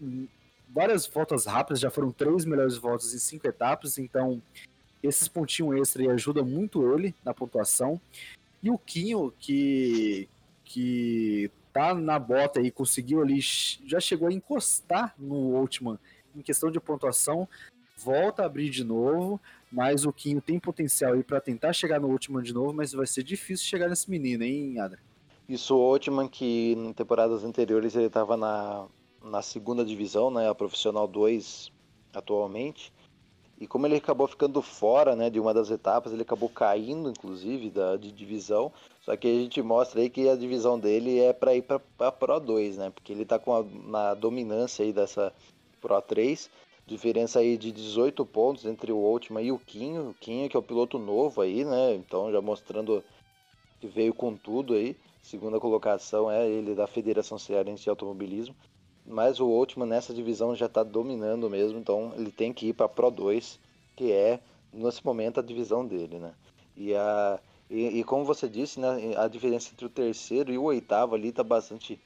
[SPEAKER 2] várias voltas rápidas, já foram três melhores voltas em cinco etapas, então esses pontinhos extra ajudam muito ele na pontuação. E o Quinho, que, que tá na bota e conseguiu ali, já chegou a encostar no Ultiman em questão de pontuação, volta a abrir de novo, mas o Quinho tem potencial aí para tentar chegar no Ultiman de novo, mas vai ser difícil chegar nesse menino, hein, Adra?
[SPEAKER 3] Isso, o Ultiman que em temporadas anteriores ele estava na, na segunda divisão, né, a profissional 2 atualmente. E como ele acabou ficando fora, né, de uma das etapas, ele acabou caindo, inclusive, da de divisão. Só que a gente mostra aí que a divisão dele é para ir para a Pro 2, né? Porque ele está com a na dominância aí dessa Pro 3. Diferença aí de 18 pontos entre o Ultima e o Quinho. O Quinho que é o piloto novo aí, né? Então já mostrando que veio com tudo aí. Segunda colocação é ele da Federação Cearense de Automobilismo. mas o Ultima nessa divisão já está dominando mesmo, então ele tem que ir para Pro 2, que é nesse momento a divisão dele, né? E, a, e, e, como você disse, né, a diferença entre o terceiro e o oitavo ali está bastante,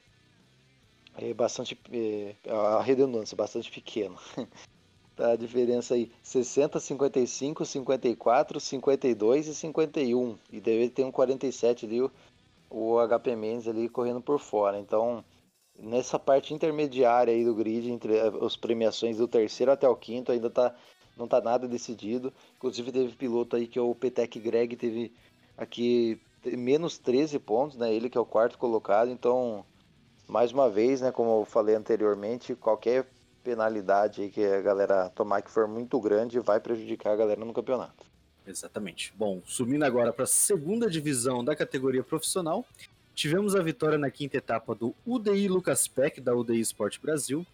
[SPEAKER 3] é bastante é, a redundância bastante pequena. tá a diferença aí 60, 55, 54, 52 e 51 e deve ter um 47 ali o, o HP Mendes ali correndo por fora. Então nessa parte intermediária aí do grid entre as premiações do terceiro até o quinto ainda tá não tá nada decidido. Inclusive teve piloto aí que é o Petec Greg, teve aqui menos 13 pontos, né? Ele que é o quarto colocado, então mais uma vez, né, como eu falei anteriormente, qualquer penalidade que a galera tomar que for muito grande vai prejudicar a galera no campeonato.
[SPEAKER 2] Exatamente. Bom, subindo agora para a segunda divisão da categoria profissional, tivemos a vitória na quinta etapa do UDI Lucas Peck, da UDI Sport Brasil.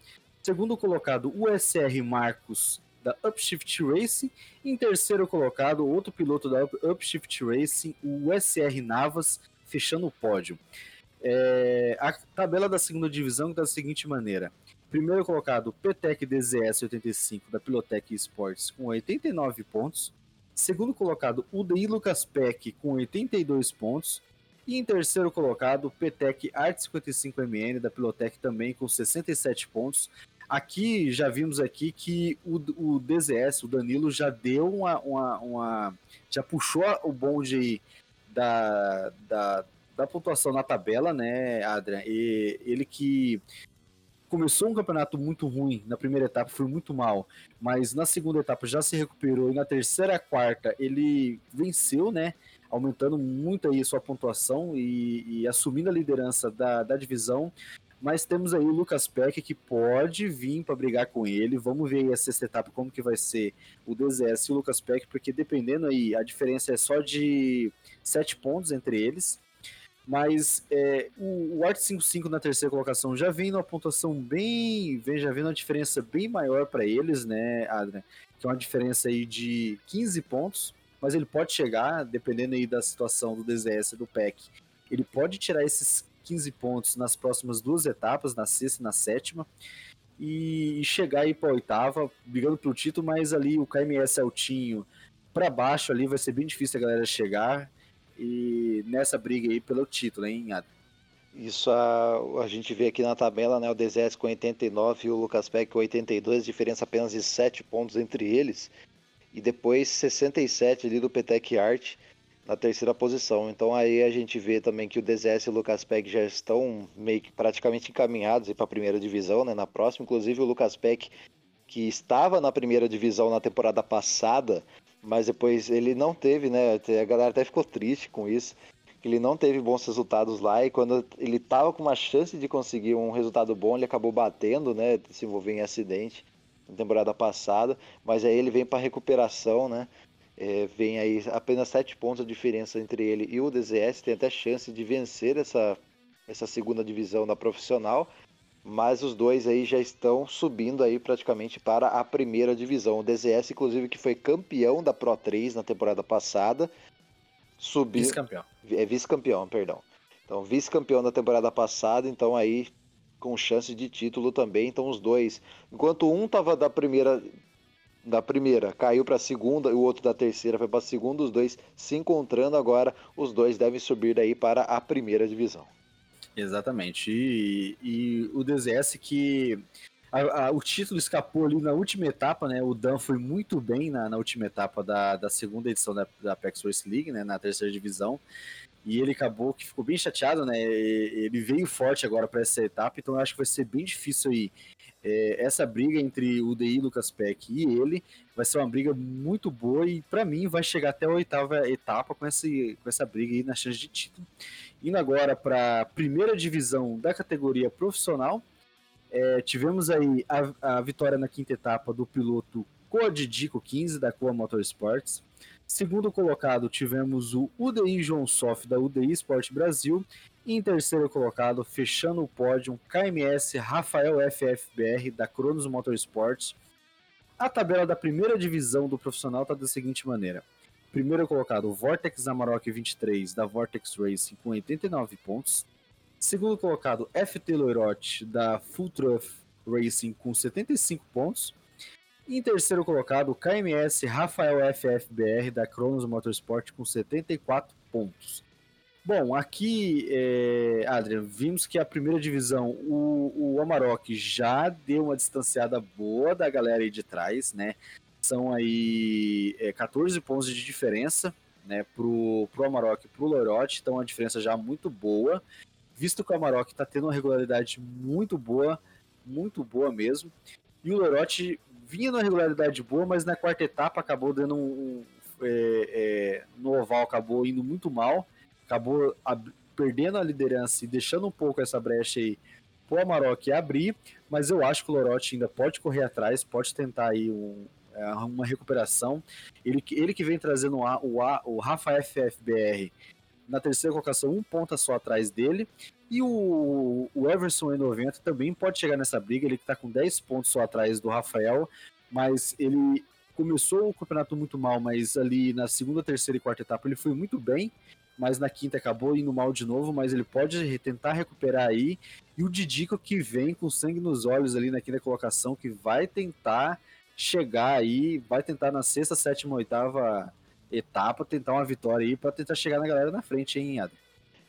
[SPEAKER 2] Segundo colocado, o SR Marcos da Upshift Racing. Em terceiro colocado, outro piloto da Upshift Racing, o SR Navas, fechando o pódio. É, a tabela da segunda divisão está da seguinte maneira. Primeiro colocado, PTEC DZS 85 da Pilotec Esports com 89 pontos. Segundo colocado, UDI Lucas Peck com 82 pontos. E em terceiro colocado, PTEC Art 55MN da Pilotec também com 67 pontos. Aqui já vimos aqui que o, o DZS, o Danilo, já deu uma, uma, uma já puxou o bonde da, da, da pontuação na tabela, né, Adrian? E ele que começou um campeonato muito ruim na primeira etapa, foi muito mal, mas na segunda etapa já se recuperou e na terceira, quarta ele venceu, né? Aumentando muito aí sua pontuação e, e assumindo a liderança da, da divisão. Mas temos aí o Lucas Peck que pode vir para brigar com ele. Vamos ver aí a sexta etapa como que vai ser o DZS e o Lucas Peck, porque dependendo aí, a diferença é só de 7 pontos entre eles. Mas é, o, o Art 55 na terceira colocação já vem numa pontuação bem. Vem, já vem uma diferença bem maior para eles, né, Adrian? Que é uma diferença aí de 15 pontos. Mas ele pode chegar, dependendo aí da situação do DZS e do PEC, ele pode tirar esses 15 pontos nas próximas duas etapas, na sexta e na sétima, e chegar aí para a oitava, brigando pelo título, mas ali o KMS altinho para baixo ali vai ser bem difícil a galera chegar e nessa briga aí pelo título, hein, Adam?
[SPEAKER 3] Isso a, a gente vê aqui na tabela, né? O DZS com 89 e o Lucas Peck com 82, diferença apenas de 7 pontos entre eles. E depois 67 ali do Petec Art na terceira posição. Então aí a gente vê também que o DZS e o Lucas Peck já estão meio que praticamente encaminhados para a primeira divisão, né? Na próxima, inclusive o Lucas Peck que estava na primeira divisão na temporada passada, mas depois ele não teve, né? A galera até ficou triste com isso. Ele não teve bons resultados lá e quando ele estava com uma chance de conseguir um resultado bom, ele acabou batendo, né? Se envolveu em acidente na temporada passada, mas aí ele vem para recuperação, né? É, vem aí apenas 7 pontos a diferença entre ele e o DZS, tem até chance de vencer essa, essa segunda divisão da profissional, mas os dois aí já estão subindo aí praticamente para a primeira divisão. O DZS, inclusive, que foi campeão da Pro 3 na temporada passada, subiu...
[SPEAKER 2] Vice-campeão.
[SPEAKER 3] É vice-campeão, perdão. Então, vice-campeão da temporada passada, então aí com chance de título também. Então, os dois, enquanto um tava da primeira da primeira caiu para a segunda e o outro da terceira foi para a segunda, os dois se encontrando agora, os dois devem subir daí para a primeira divisão.
[SPEAKER 2] Exatamente. E, e o DZS que a, a, o título escapou ali na última etapa, né? O Dan foi muito bem na, na última etapa da, da segunda edição da, da Apex Race League, né? Na terceira divisão. E ele acabou que ficou bem chateado, né? Ele veio forte agora para essa etapa, então eu acho que vai ser bem difícil aí é, essa briga entre o DI Lucas Peck e ele vai ser uma briga muito boa e para mim vai chegar até a oitava etapa com, esse, com essa briga aí na chance de título. Indo agora para a primeira divisão da categoria profissional, é, tivemos aí a, a, vitória na quinta etapa do piloto Codidico 15 da Coa Motorsports. Segundo colocado, tivemos o UDI João Sof da UDI Sport Brasil em terceiro colocado, fechando o pódio, KMS Rafael FFBR da Cronos Motorsports. A tabela da primeira divisão do profissional está da seguinte maneira. Primeiro colocado, Vortex Amarok 23 da Vortex Racing com 89 pontos. Segundo colocado, FT Loirote, da Full Racing, com 75 pontos. E em terceiro colocado, KMS Rafael FFBR, da Cronos Motorsport, com 74 pontos. Bom, aqui, é, Adrian, vimos que a primeira divisão, o, o Amarok já deu uma distanciada boa da galera aí de trás, né? São aí é, 14 pontos de diferença, né, pro, pro Amarok e pro Lorote, então uma diferença já muito boa, visto que o Amarok está tendo uma regularidade muito boa, muito boa mesmo, e o Lorote vinha numa regularidade boa, mas na quarta etapa acabou dando um, um é, é, no oval acabou indo muito mal, acabou perdendo a liderança e deixando um pouco essa brecha aí pro Amarok abrir, mas eu acho que o Lorote ainda pode correr atrás, pode tentar aí um, é, uma recuperação. Ele, ele que vem trazendo o, o, o Rafa FFBR na terceira colocação, um ponto só atrás dele. E o, o Everson E90 também pode chegar nessa briga, ele que está com 10 pontos só atrás do Rafael, mas ele começou o campeonato muito mal, mas ali na segunda, terceira e quarta etapa ele foi muito bem, mas na quinta acabou indo mal de novo, mas ele pode tentar recuperar aí. E o Didico que vem com sangue nos olhos ali na quinta colocação, que vai tentar chegar aí, vai tentar na sexta, sétima, oitava etapa tentar uma vitória aí para tentar chegar na galera na frente, hein, Adam?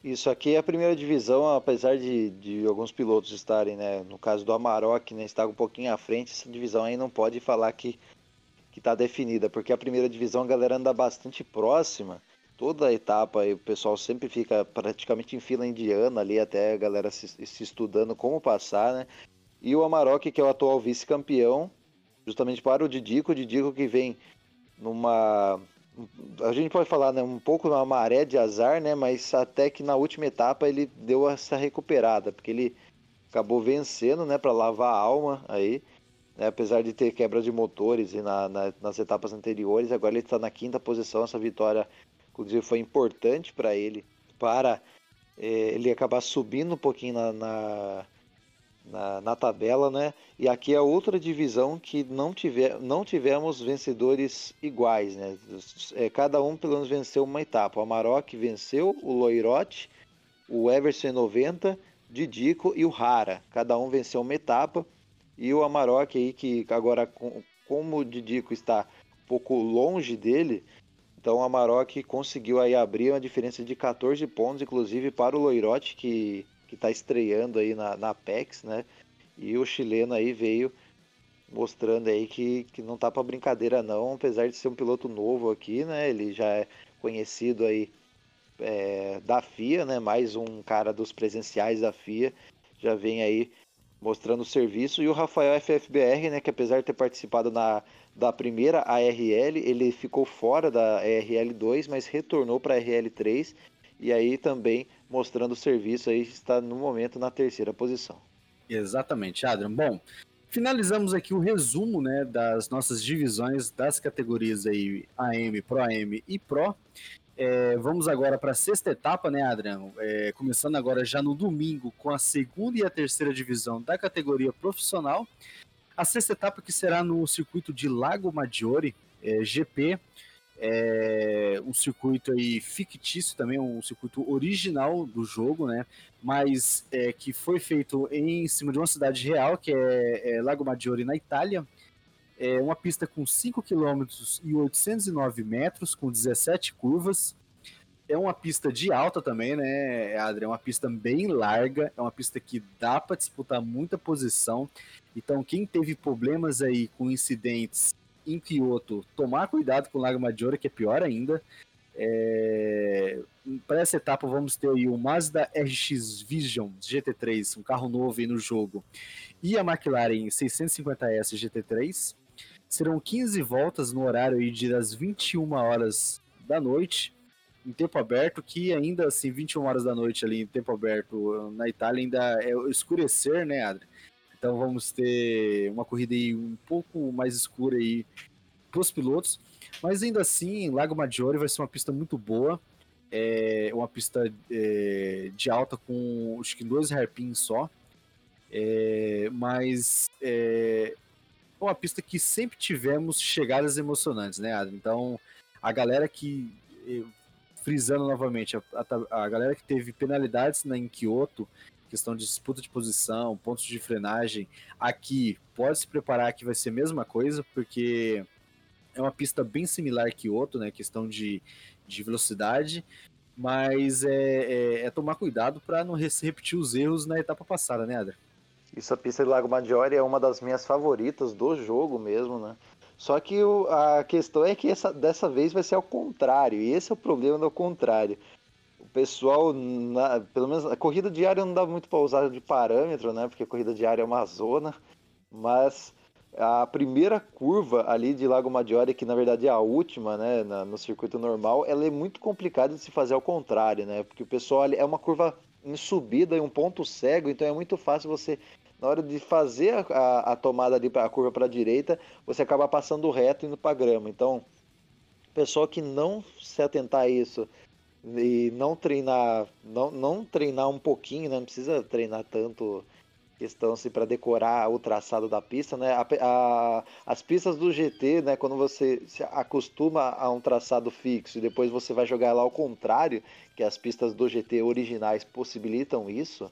[SPEAKER 3] Isso aqui é a primeira divisão, apesar de, de alguns pilotos estarem, né, no caso do Amarok, né, estar um pouquinho à frente, essa divisão aí não pode falar que que está definida, porque a primeira divisão a galera anda bastante próxima, toda a etapa e o pessoal sempre fica praticamente em fila indiana ali, até a galera se, se estudando como passar, né, e o Amarok, que é o atual vice-campeão, justamente para o Didico, o Didico que vem numa a gente pode falar né, um pouco uma maré de azar, né, mas até que na última etapa ele deu essa recuperada, porque ele acabou vencendo, né, para lavar a alma aí, né, apesar de ter quebra de motores e na, na, nas etapas anteriores, agora ele está na quinta posição, essa vitória inclusive foi importante para ele, para eh, ele acabar subindo um pouquinho na, na na, na, tabela, né? E aqui é outra divisão que não, tiver, não tivemos vencedores iguais, né? É, cada um pelo menos venceu uma etapa. O Amarok venceu, o Loirote, o Everson 90, Didico e o Rara. Cada um venceu uma etapa. E o Amarok aí, que agora, como o Didico está um pouco longe dele, então o Amarok conseguiu aí abrir uma diferença de 14 pontos, inclusive para o Loirote, que está estreando aí na, na Apex, né? E o chileno aí veio mostrando aí que, que não tá para brincadeira não, apesar de ser um piloto novo aqui, né? Ele já é conhecido aí é, da FIA, né? Mais um cara dos presenciais da FIA, já vem aí mostrando o serviço. E o Rafael FFBR, né? Que apesar de ter participado na, da primeira ARL, ele ficou fora da ARL 2, mas retornou para a ARL 3 e aí também mostrando o serviço aí está no momento na terceira posição.
[SPEAKER 2] Exatamente, Adrian. Bom, finalizamos aqui o resumo, né, das nossas divisões das categorias aí AM, Pro AM e Pro. É, vamos agora para a sexta etapa, né, Adriano? É, começando agora já no domingo com a segunda e a terceira divisão da categoria profissional. A sexta etapa que será no circuito de Lago Maggiore, é, GP, é um circuito aí fictício também, um circuito original do jogo, né? Mas é, que foi feito em cima de uma cidade real, que é, é Lago Maggiore, na Itália. É uma pista com 5 km e 809 metros, com 17 curvas. É uma pista de alta também, né, Adri? É uma pista bem larga, é uma pista que dá para disputar muita posição. Então, quem teve problemas aí com incidentes em Kyoto, tomar cuidado com o Lago Maggiore, que é pior ainda. É... Para essa etapa vamos ter aí o Mazda RX Vision GT3, um carro novo aí no jogo, e a McLaren 650S GT3. Serão 15 voltas no horário de das 21 horas da noite, em tempo aberto, que ainda assim, 21 horas da noite ali em tempo aberto na Itália ainda é escurecer, né, Adri? Então vamos ter uma corrida aí um pouco mais escura aí para os pilotos. Mas ainda assim, Lago Maggiore vai ser uma pista muito boa. É uma pista é, de alta com acho que dois hairpins só. É, mas é uma pista que sempre tivemos chegadas emocionantes, né, Adam? Então, a galera que é, frisando novamente, a, a, a galera que teve penalidades na, em Kyoto, questão de disputa de posição, pontos de frenagem, aqui pode se preparar que vai ser a mesma coisa, porque é uma pista bem similar a Kyoto, né? Questão de, de velocidade, mas é, é, é tomar cuidado para não repetir os erros na etapa passada, né, Adra?
[SPEAKER 3] Isso, a pista de Lago Maggiore é uma das minhas favoritas do jogo mesmo, né? Só que o, a questão é que essa, dessa vez vai ser ao contrário, e esse é o problema do contrário. O pessoal, na, pelo menos a corrida diária não dá muito para usar de parâmetro, né? Porque a corrida diária é uma zona, mas a primeira curva ali de Lago Maggiore, que na verdade é a última, né, na, no circuito normal, ela é muito complicada de se fazer ao contrário, né? Porque o pessoal é uma curva em subida e um ponto cego, então é muito fácil você na hora de fazer a, a, a tomada ali para a curva para a direita, você acaba passando reto indo para grama. Então, pessoal que não se atentar a isso e não treinar, não, não treinar um pouquinho, né? não precisa treinar tanto questão assim para decorar o traçado da pista, né? A, a, as pistas do GT, né? Quando você se acostuma a um traçado fixo e depois você vai jogar lá ao contrário, que as pistas do GT originais possibilitam isso,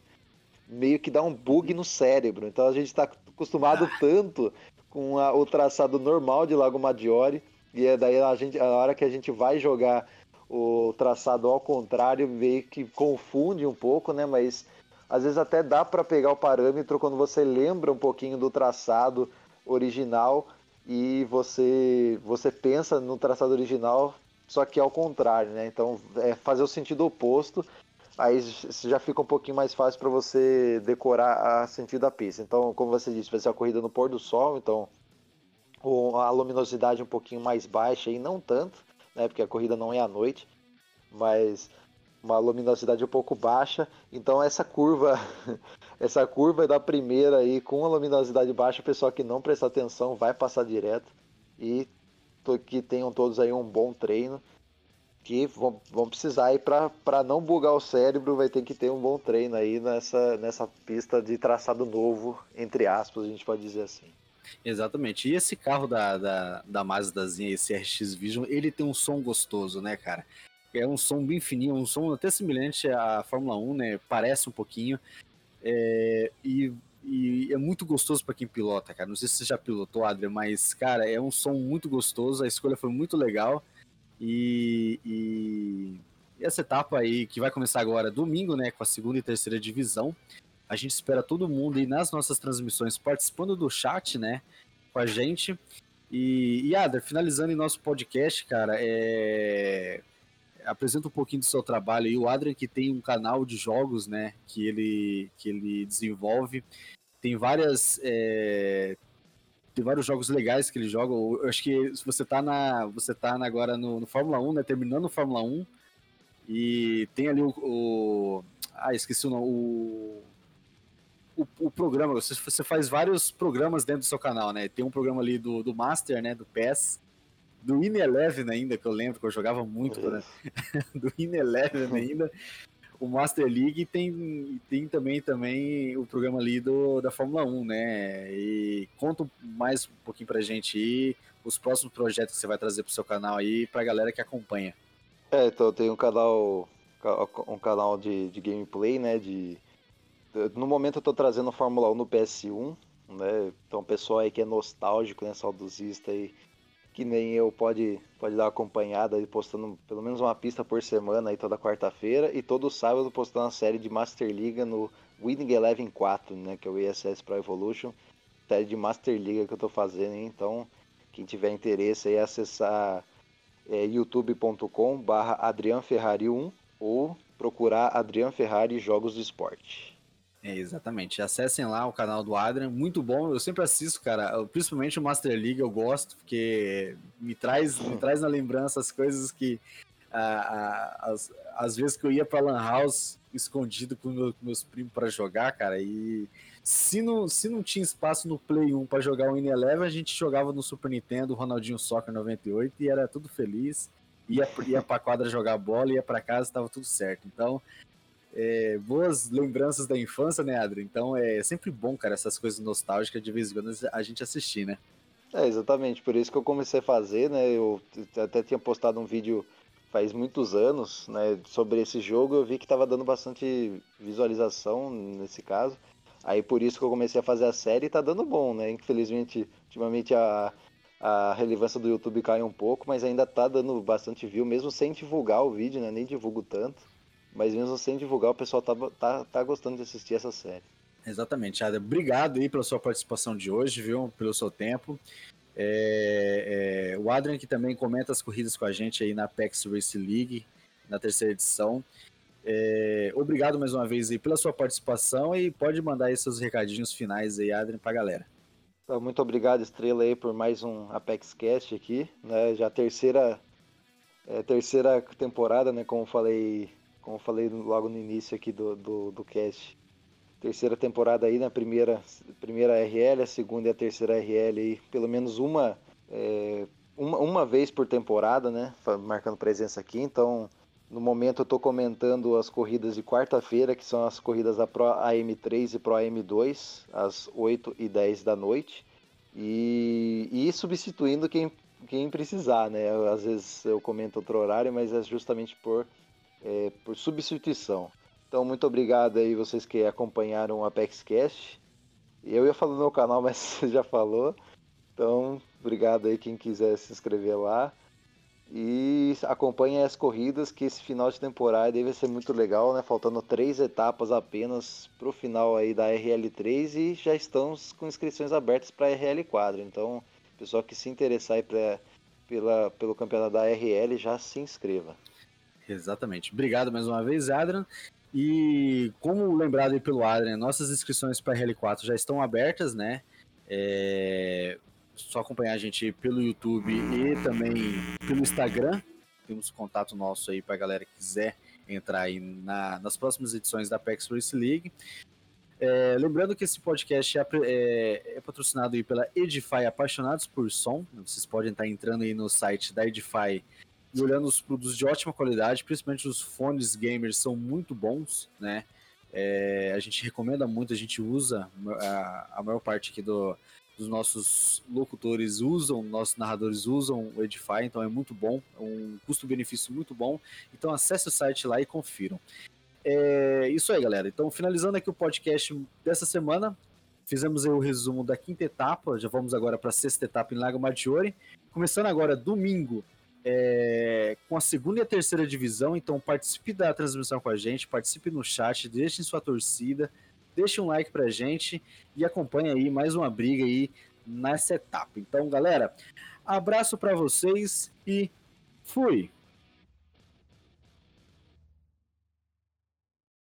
[SPEAKER 3] meio que dá um bug no cérebro. Então a gente está acostumado ah. tanto com a, o traçado normal de Lago Maggiore e é daí a gente a hora que a gente vai jogar o traçado ao contrário meio que confunde um pouco, né? Mas às vezes até dá para pegar o parâmetro quando você lembra um pouquinho do traçado original e você você pensa no traçado original, só que ao contrário, né? Então é fazer o sentido oposto, aí já fica um pouquinho mais fácil para você decorar a sentido da pista. Então, como você disse, vai ser a corrida no pôr do sol, então a luminosidade um pouquinho mais baixa e não tanto, né? Porque a corrida não é à noite, mas uma luminosidade um pouco baixa. Então essa curva, essa curva da primeira aí com a luminosidade baixa, o pessoal que não prestar atenção vai passar direto e que tenham todos aí um bom treino. Que vão, vão precisar aí para não bugar o cérebro, vai ter que ter um bom treino aí nessa, nessa pista de traçado novo, entre aspas, a gente pode dizer assim.
[SPEAKER 2] Exatamente. E esse carro da, da, da Mazdazinha, esse RX Vision, ele tem um som gostoso, né, cara? É um som bem fininho, um som até semelhante à Fórmula 1, né? Parece um pouquinho. É, e, e, é muito gostoso para quem pilota, cara. Não sei se você já pilotou, Adrian, mas, cara, é um som muito gostoso. A escolha foi muito legal. E, e, e essa etapa aí, que vai começar agora domingo, né? Com a segunda e terceira divisão. A gente espera todo mundo aí nas nossas transmissões participando do chat, né? Com a gente. E, e Adler, finalizando em nosso podcast, cara, é apresenta um pouquinho do seu trabalho aí. O Adrian que tem um canal de jogos, né, que ele, que ele desenvolve. Tem várias... É, tem vários jogos legais que ele joga. Eu acho que se você tá na. Você tá agora no, no Fórmula 1, né? Terminando o Fórmula 1. E tem ali o. o ah, esqueci o nome. O, o, o, programa. Você, você faz vários programas dentro do seu canal, né? Tem um programa ali do, do Master, né? Do PES do In Eleven ainda, que eu lembro que eu jogava muito, do In Eleven ainda, o Master League tem, tem também, também o programa ali do, da Fórmula 1, né? E conta mais um pouquinho pra gente aí os próximos projetos que você vai trazer pro seu canal aí, pra galera que acompanha.
[SPEAKER 3] É, então tem um canal um canal de, de gameplay, né? De, no momento eu tô trazendo Fórmula 1 no PS1, né? Então o pessoal aí que é nostálgico, né? Saudosista aí que nem eu pode, pode dar uma acompanhada aí postando pelo menos uma pista por semana aí toda quarta-feira e todo sábado postando uma série de Master Liga no Winning Eleven 4, né, que é o ESS Pro Evolution, série de Master Liga que eu tô fazendo, hein? então quem tiver interesse aí é acessar é, youtube.com barra Adrian Ferrari 1 ou procurar Adrian Ferrari Jogos do Esporte.
[SPEAKER 2] É, exatamente. Acessem lá o canal do Adrian, muito bom. Eu sempre assisto, cara. Principalmente o Master League eu gosto, porque me traz, me traz na lembrança as coisas que. as, as vezes que eu ia pra Lan House escondido com, meu, com meus primos para jogar, cara, e se não, se não tinha espaço no Play 1 para jogar o In-Eleven, a gente jogava no Super Nintendo, Ronaldinho Soccer 98 e era tudo feliz. Ia, ia pra quadra jogar bola, ia para casa, estava tudo certo. Então, é, boas lembranças da infância, né, Adri? Então é sempre bom, cara, essas coisas nostálgicas de vez em quando a gente assistir, né?
[SPEAKER 3] É, exatamente, por isso que eu comecei a fazer, né? Eu até tinha postado um vídeo faz muitos anos, né, sobre esse jogo, eu vi que estava dando bastante visualização nesse caso. Aí por isso que eu comecei a fazer a série e tá dando bom, né? Infelizmente, ultimamente a, a relevância do YouTube cai um pouco, mas ainda tá dando bastante view, mesmo sem divulgar o vídeo, né? Nem divulgo tanto. Mas mesmo sem divulgar, o pessoal tá, tá, tá gostando de assistir essa série.
[SPEAKER 2] Exatamente, Ada. Obrigado aí pela sua participação de hoje, viu? Pelo seu tempo. É, é, o Adrian que também comenta as corridas com a gente aí na Apex Race League, na terceira edição. É, obrigado mais uma vez aí pela sua participação e pode mandar aí seus recadinhos finais aí, Adrian, pra galera.
[SPEAKER 3] Então, muito obrigado, Estrela, aí, por mais um Apex Cast aqui, né? Já terceira, é, terceira temporada, né? Como falei, como falei logo no início aqui do, do, do cast. Terceira temporada aí, na primeira, primeira RL, a segunda e a terceira RL aí, pelo menos uma, é, uma, uma vez por temporada, né? Marcando presença aqui, então no momento eu estou comentando as corridas de quarta-feira, que são as corridas da Pro AM3 e Pro AM2, às 8 e 10 da noite. E, e substituindo quem, quem precisar, né? Às vezes eu comento outro horário, mas é justamente por, é, por substituição. Então, muito obrigado aí vocês que acompanharam o Apex Cast. Eu ia falar no meu canal, mas você já falou. Então, obrigado aí quem quiser se inscrever lá. E acompanhe as corridas, que esse final de temporada deve ser muito legal, né? Faltando três etapas apenas para o final aí da RL3 e já estamos com inscrições abertas para a RL4. Então, pessoal que se interessar pra, pela, pelo campeonato da RL já se inscreva.
[SPEAKER 2] Exatamente. Obrigado mais uma vez, Adrian. E como lembrado aí pelo Adrian, nossas inscrições para a RL4 já estão abertas, né? É, só acompanhar a gente pelo YouTube e também pelo Instagram. Temos contato nosso aí para a galera que quiser entrar aí na, nas próximas edições da PEX Race League. É, lembrando que esse podcast é, é, é, patrocinado aí pela Edify Apaixonados por Som. Vocês podem estar entrando aí no site da Edify e olhando os produtos de ótima qualidade, principalmente os fones gamers são muito bons, né? É, a gente recomenda muito, a gente usa a, a maior parte aqui do, dos nossos locutores usam, nossos narradores usam o Edify, então é muito bom, é um custo-benefício muito bom. Então acesse o site lá e confiram. É isso aí, galera. Então, finalizando aqui o podcast dessa semana, fizemos o resumo da quinta etapa, já vamos agora para a sexta etapa em Lago Maggiore. Começando agora domingo é, com a segunda e a terceira divisão, então participe da transmissão com a gente, participe no chat, deixe sua torcida, deixe um like pra gente e acompanhe aí mais uma briga aí nessa etapa. Então, galera, abraço para vocês e fui!